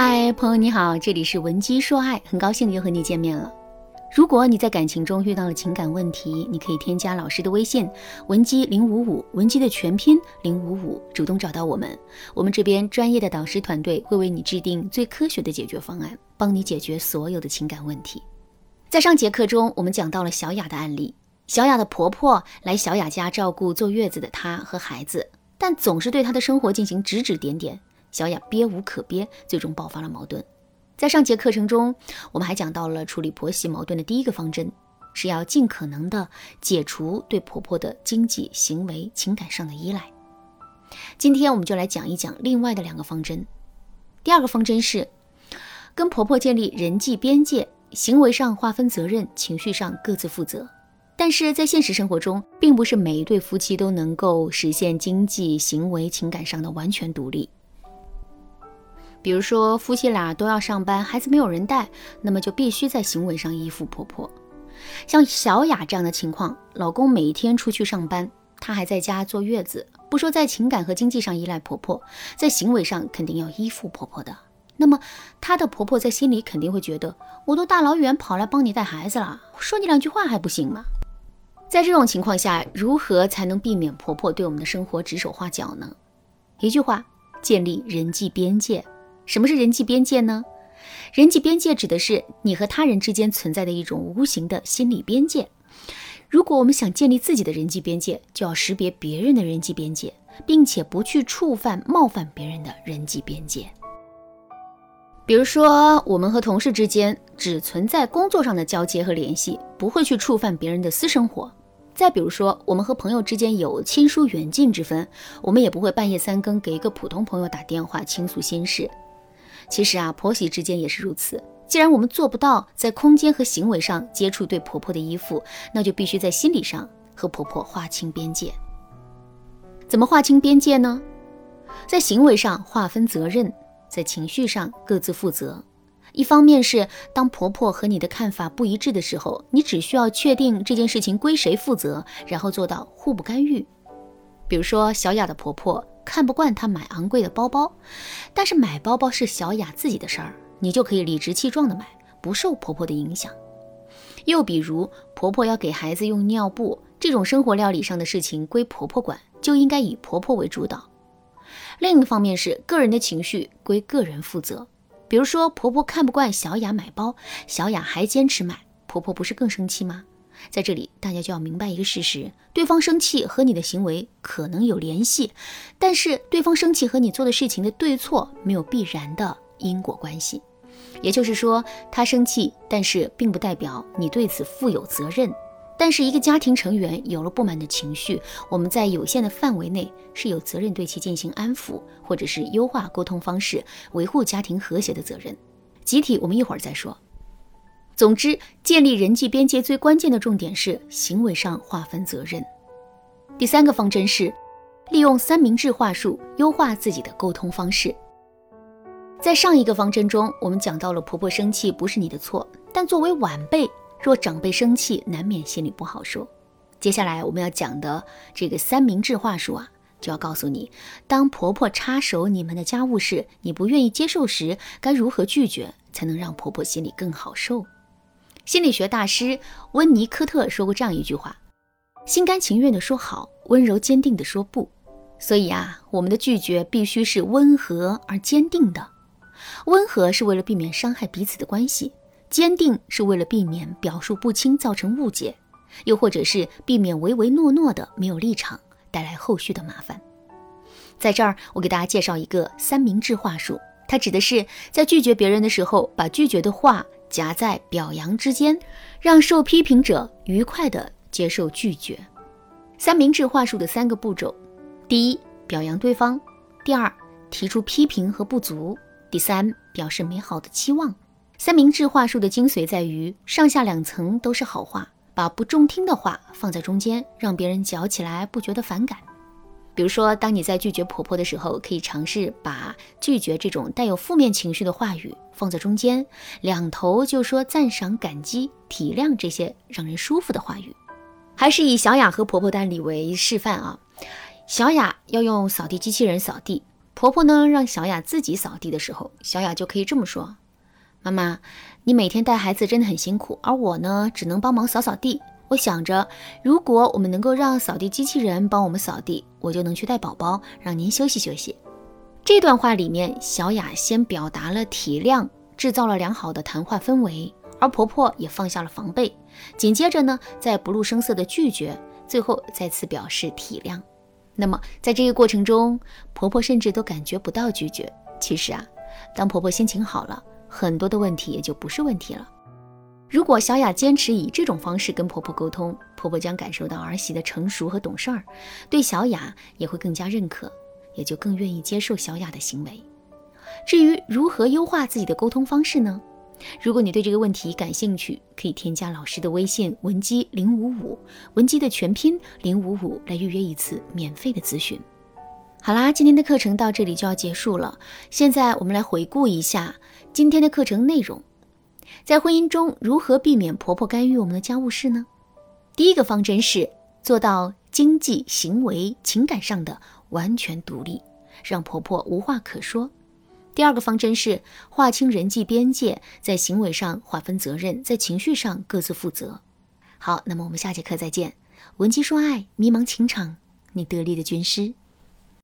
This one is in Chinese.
嗨，朋友你好，这里是文姬说爱，很高兴又和你见面了。如果你在感情中遇到了情感问题，你可以添加老师的微信文姬零五五，文姬的全拼零五五，主动找到我们，我们这边专业的导师团队会为你制定最科学的解决方案，帮你解决所有的情感问题。在上节课中，我们讲到了小雅的案例，小雅的婆婆来小雅家照顾坐月子的她和孩子，但总是对她的生活进行指指点点。小雅憋无可憋，最终爆发了矛盾。在上节课程中，我们还讲到了处理婆媳矛盾的第一个方针，是要尽可能的解除对婆婆的经济、行为、情感上的依赖。今天我们就来讲一讲另外的两个方针。第二个方针是跟婆婆建立人际边界，行为上划分责任，情绪上各自负责。但是在现实生活中，并不是每一对夫妻都能够实现经济、行为、情感上的完全独立。比如说，夫妻俩都要上班，孩子没有人带，那么就必须在行为上依附婆婆。像小雅这样的情况，老公每天出去上班，她还在家坐月子，不说在情感和经济上依赖婆婆，在行为上肯定要依附婆婆的。那么她的婆婆在心里肯定会觉得，我都大老远跑来帮你带孩子了，说你两句话还不行吗？在这种情况下，如何才能避免婆婆对我们的生活指手画脚呢？一句话，建立人际边界。什么是人际边界呢？人际边界指的是你和他人之间存在的一种无形的心理边界。如果我们想建立自己的人际边界，就要识别别人的人际边界，并且不去触犯、冒犯别人的人际边界。比如说，我们和同事之间只存在工作上的交接和联系，不会去触犯别人的私生活。再比如说，我们和朋友之间有亲疏远近之分，我们也不会半夜三更给一个普通朋友打电话倾诉心事。其实啊，婆媳之间也是如此。既然我们做不到在空间和行为上接触对婆婆的依附，那就必须在心理上和婆婆划清边界。怎么划清边界呢？在行为上划分责任，在情绪上各自负责。一方面是当婆婆和你的看法不一致的时候，你只需要确定这件事情归谁负责，然后做到互不干预。比如说小雅的婆婆。看不惯她买昂贵的包包，但是买包包是小雅自己的事儿，你就可以理直气壮的买，不受婆婆的影响。又比如，婆婆要给孩子用尿布，这种生活料理上的事情归婆婆管，就应该以婆婆为主导。另一方面是个人的情绪归个人负责。比如说，婆婆看不惯小雅买包，小雅还坚持买，婆婆不是更生气吗？在这里，大家就要明白一个事实：对方生气和你的行为可能有联系，但是对方生气和你做的事情的对错没有必然的因果关系。也就是说，他生气，但是并不代表你对此负有责任。但是一个家庭成员有了不满的情绪，我们在有限的范围内是有责任对其进行安抚，或者是优化沟通方式，维护家庭和谐的责任。集体，我们一会儿再说。总之，建立人际边界最关键的重点是行为上划分责任。第三个方针是利用三明治话术优化自己的沟通方式。在上一个方针中，我们讲到了婆婆生气不是你的错，但作为晚辈，若长辈生气，难免心里不好受。接下来我们要讲的这个三明治话术啊，就要告诉你，当婆婆插手你们的家务事，你不愿意接受时，该如何拒绝，才能让婆婆心里更好受。心理学大师温尼科特说过这样一句话：“心甘情愿地说好，温柔坚定地说不。”所以啊，我们的拒绝必须是温和而坚定的。温和是为了避免伤害彼此的关系，坚定是为了避免表述不清造成误解，又或者是避免唯唯诺诺的没有立场带来后续的麻烦。在这儿，我给大家介绍一个三明治话术，它指的是在拒绝别人的时候，把拒绝的话。夹在表扬之间，让受批评者愉快地接受拒绝。三明治话术的三个步骤：第一，表扬对方；第二，提出批评和不足；第三，表示美好的期望。三明治话术的精髓在于上下两层都是好话，把不中听的话放在中间，让别人嚼起来不觉得反感。比如说，当你在拒绝婆婆的时候，可以尝试把拒绝这种带有负面情绪的话语放在中间，两头就说赞赏、感激、体谅这些让人舒服的话语。还是以小雅和婆婆的案例为示范啊。小雅要用扫地机器人扫地，婆婆呢让小雅自己扫地的时候，小雅就可以这么说：“妈妈，你每天带孩子真的很辛苦，而我呢只能帮忙扫扫地。我想着，如果我们能够让扫地机器人帮我们扫地，我就能去带宝宝，让您休息休息。”这段话里面，小雅先表达了体谅，制造了良好的谈话氛围，而婆婆也放下了防备。紧接着呢，在不露声色的拒绝，最后再次表示体谅。那么，在这个过程中，婆婆甚至都感觉不到拒绝。其实啊，当婆婆心情好了，很多的问题也就不是问题了。如果小雅坚持以这种方式跟婆婆沟通，婆婆将感受到儿媳的成熟和懂事儿，对小雅也会更加认可。也就更愿意接受小雅的行为。至于如何优化自己的沟通方式呢？如果你对这个问题感兴趣，可以添加老师的微信文姬零五五，文姬的全拼零五五来预约一次免费的咨询。好啦，今天的课程到这里就要结束了。现在我们来回顾一下今天的课程内容。在婚姻中，如何避免婆婆干预我们的家务事呢？第一个方针是做到经济、行为、情感上的。完全独立，让婆婆无话可说。第二个方针是划清人际边界，在行为上划分责任，在情绪上各自负责。好，那么我们下节课再见。文姬说爱，迷茫情场，你得力的军师。